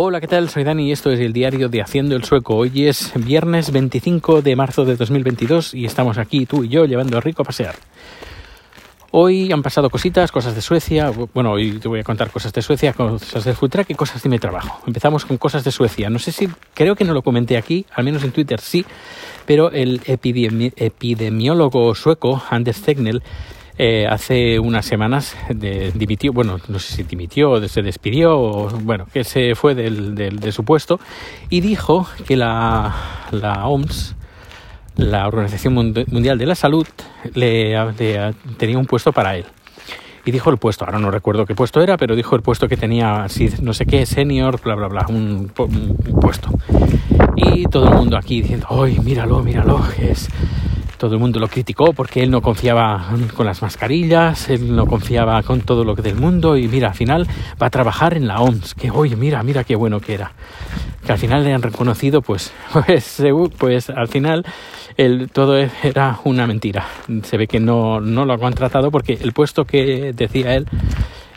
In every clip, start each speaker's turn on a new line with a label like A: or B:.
A: Hola, ¿qué tal? Soy Dani y esto es el diario de Haciendo el Sueco. Hoy es viernes 25 de marzo de 2022 y estamos aquí, tú y yo, llevando a Rico a pasear. Hoy han pasado cositas, cosas de Suecia. Bueno, hoy te voy a contar cosas de Suecia, cosas del food track y cosas de mi trabajo. Empezamos con cosas de Suecia. No sé si, creo que no lo comenté aquí, al menos en Twitter sí, pero el epidemiólogo sueco Anders Tegnell eh, hace unas semanas dimitió, bueno, no sé si dimitió se despidió, bueno, que se fue del, de su puesto y dijo que la, la OMS, la Organización Mundial de la Salud, tenía un puesto para él. Y dijo el puesto, ahora no recuerdo qué puesto era, pero dijo el puesto que tenía, así, no sé qué, senior, bla, bla, bla, un, un puesto. Y todo el mundo aquí diciendo, ¡ay, míralo, míralo! Es, todo el mundo lo criticó porque él no confiaba con las mascarillas, él no confiaba con todo lo que del mundo y mira, al final va a trabajar en la OMS, que oye, mira, mira qué bueno que era. Que al final le han reconocido, pues, pues, pues al final el, todo era una mentira. Se ve que no, no lo han tratado porque el puesto que decía él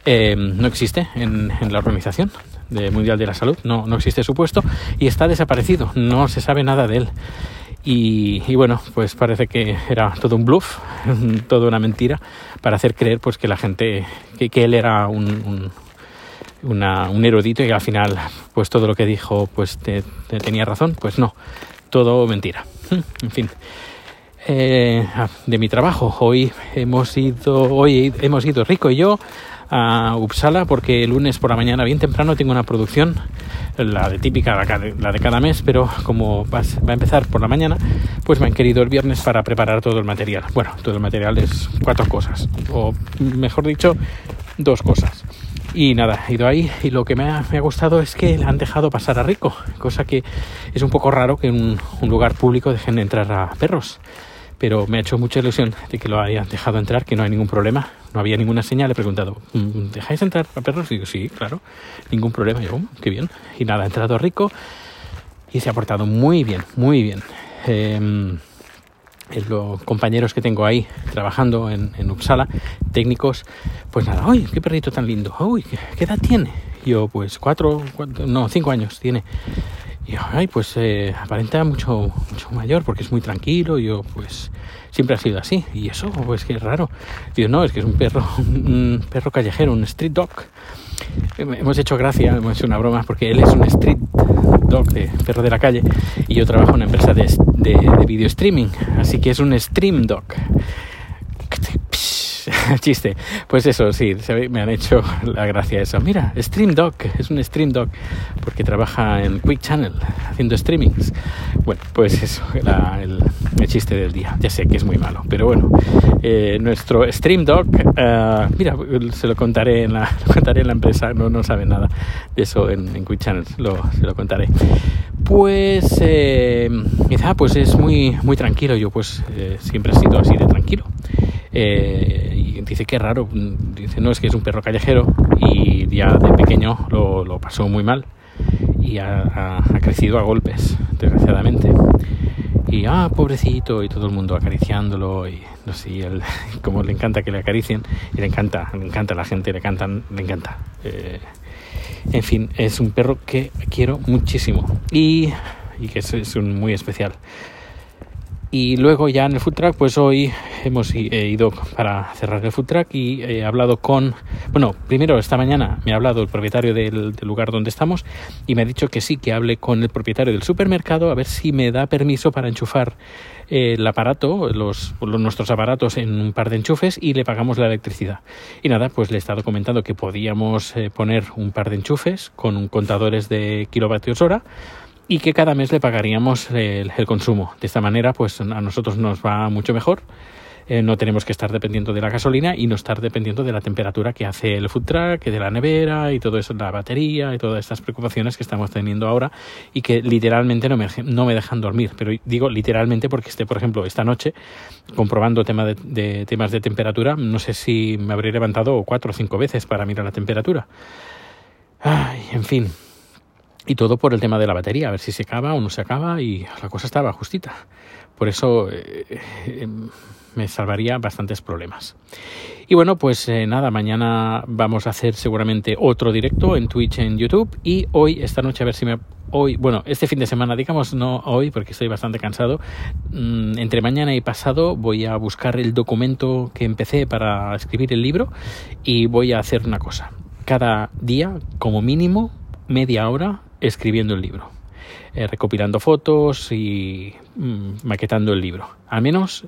A: eh, no existe en, en la organización de Mundial de la Salud, no, no existe su puesto y está desaparecido, no se sabe nada de él. Y, bueno, pues parece que era todo un bluff, toda una mentira, para hacer creer pues que la gente, que, que él era un, un, una, un, erudito y al final pues todo lo que dijo pues te, te tenía razón, pues no, todo mentira. En fin. Eh, de mi trabajo, hoy hemos ido, hoy hemos ido Rico y yo a Uppsala porque el lunes por la mañana bien temprano tengo una producción, la de típica, la de cada mes, pero como va a empezar por la mañana, pues me han querido el viernes para preparar todo el material. Bueno, todo el material es cuatro cosas, o mejor dicho, dos cosas. Y nada, he ido ahí y lo que me ha, me ha, gustado es que han dejado pasar a Rico, cosa que es un poco raro que en un, un lugar público dejen entrar a perros pero me ha hecho mucha ilusión de que lo hayan dejado entrar, que no hay ningún problema, no había ninguna señal. He preguntado, ¿dejáis entrar a perros? Y digo, sí, claro, ningún problema. Y yo, oh, qué bien. Y nada, ha entrado rico y se ha portado muy bien, muy bien. Eh, los compañeros que tengo ahí trabajando en, en Uppsala, técnicos, pues nada, ¡ay, qué perrito tan lindo! ¡Uy, qué, edad tiene! Yo, pues cuatro, no, cinco años tiene. Y ay, pues eh, aparenta mucho, mucho mayor porque es muy tranquilo. Yo, pues, siempre ha sido así. Y eso, pues, que es raro. Digo, no, es que es un perro, un perro callejero, un street dog. Hemos hecho gracia, hemos hecho una broma porque él es un street dog, de perro de la calle, y yo trabajo en una empresa de, de, de video streaming. Así que es un stream dog. chiste. Pues eso, sí, me han hecho la gracia eso. Mira, Stream Dog, es un Stream Dog, porque trabaja en Quick Channel, haciendo streamings. Bueno, pues eso, la, el, chiste del día. Ya sé que es muy malo, pero bueno, eh, nuestro Stream Dog, uh, mira, se lo contaré en la, contaré en la empresa, no, no sabe nada de eso en, Quick Channel, lo, se lo contaré. Pues, eh, quizá, pues es muy, muy tranquilo. Yo, pues, eh, siempre he sido así de tranquilo. Eh, dice que raro, dice no es que es un perro callejero y ya de pequeño lo, lo pasó muy mal y ha, ha, ha, crecido a golpes, desgraciadamente. Y ah, pobrecito, y todo el mundo acariciándolo, y no sé, y él, como le encanta que le acaricien, y le encanta, le encanta a la gente, le cantan, le encanta. Eh, en fin, es un perro que quiero muchísimo y, y que es, es un muy especial. Y luego ya en el food truck, pues hoy hemos ido para cerrar el food truck y he hablado con, bueno, primero esta mañana me ha hablado el propietario del, lugar donde estamos y me ha dicho que sí, que hable con el propietario del supermercado a ver si me da permiso para enchufar eh, el aparato, los, los, nuestros aparatos en un par de enchufes y le pagamos la electricidad. Y nada, pues le he estado comentando que podíamos eh, poner un par de enchufes con contadores de kilovatios hora y que cada mes le pagaríamos el, consumo. De esta manera, pues a nosotros nos va mucho mejor. Eh, no tenemos que estar dependiendo de la gasolina y no estar dependiendo de la temperatura que hace el food truck, de la nevera y todo eso, la batería y todas estas preocupaciones que estamos teniendo ahora y que literalmente no me, no me dejan dormir. Pero digo literalmente porque esté, por ejemplo, esta noche comprobando tema de, de temas de temperatura, no sé si me habré levantado cuatro o cinco veces para mirar la temperatura. Ay, en fin, y todo por el tema de la batería, a ver si se acaba o no se acaba y la cosa estaba justita. Por eso me salvaría bastantes problemas. Y bueno, pues eh, nada, mañana vamos a hacer seguramente otro directo en Twitch, en YouTube y hoy, esta noche, a ver si me... Hoy, bueno, este fin de semana, digamos no hoy porque estoy bastante cansado, mm, entre mañana y pasado voy a buscar el documento que empecé para escribir el libro y voy a hacer una cosa. Cada día, como mínimo, media hora escribiendo el libro. Eh, recopilando fotos y mm, maquetando el libro. Al menos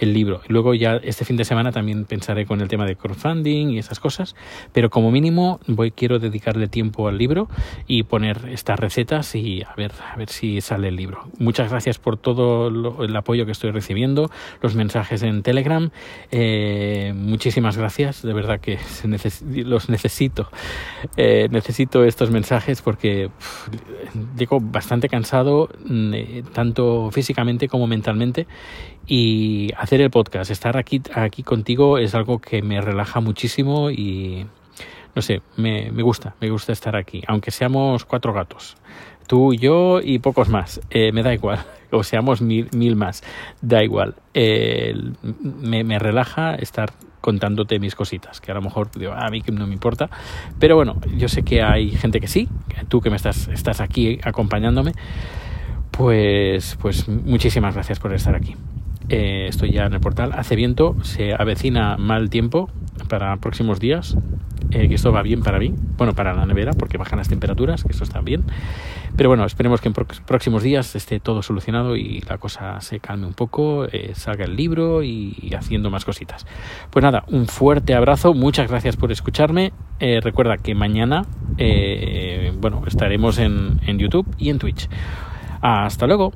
A: el libro. Luego ya este fin de semana también pensaré con el tema de crowdfunding y esas cosas, pero como mínimo voy quiero dedicarle tiempo al libro y poner estas recetas y a ver a ver si sale el libro. Muchas gracias por todo el apoyo que estoy recibiendo, los mensajes en Telegram. Eh, muchísimas gracias, de verdad que los necesito. Eh, necesito estos mensajes porque llego bastante cansado mm, eh, tanto físicamente como mentalmente y hacer el podcast, estar aquí, aquí contigo es algo que me relaja muchísimo y no sé, me, me gusta, me gusta estar aquí, aunque seamos cuatro gatos, tú, yo y pocos más, eh, me da igual, o seamos mil, mil más, da igual, me, me relaja estar contándote mis cositas, que a lo mejor digo, a mí no me importa, pero bueno, yo sé que hay gente que sí, tú que me estás, estás aquí acompañándome, pues, pues muchísimas gracias por estar aquí. Eh, estoy ya en el portal. Hace viento, se avecina mal tiempo para próximos días. Eh, que esto va bien para mí, bueno, para la nevera, porque bajan las temperaturas, que esto está bien. Pero bueno, esperemos que en próximos días esté todo solucionado y la cosa se calme un poco, eh, salga el libro y, haciendo más cositas. Pues nada, un fuerte abrazo, muchas gracias por escucharme. recuerda que mañana, bueno, estaremos en, en YouTube y en Twitch. Hasta luego.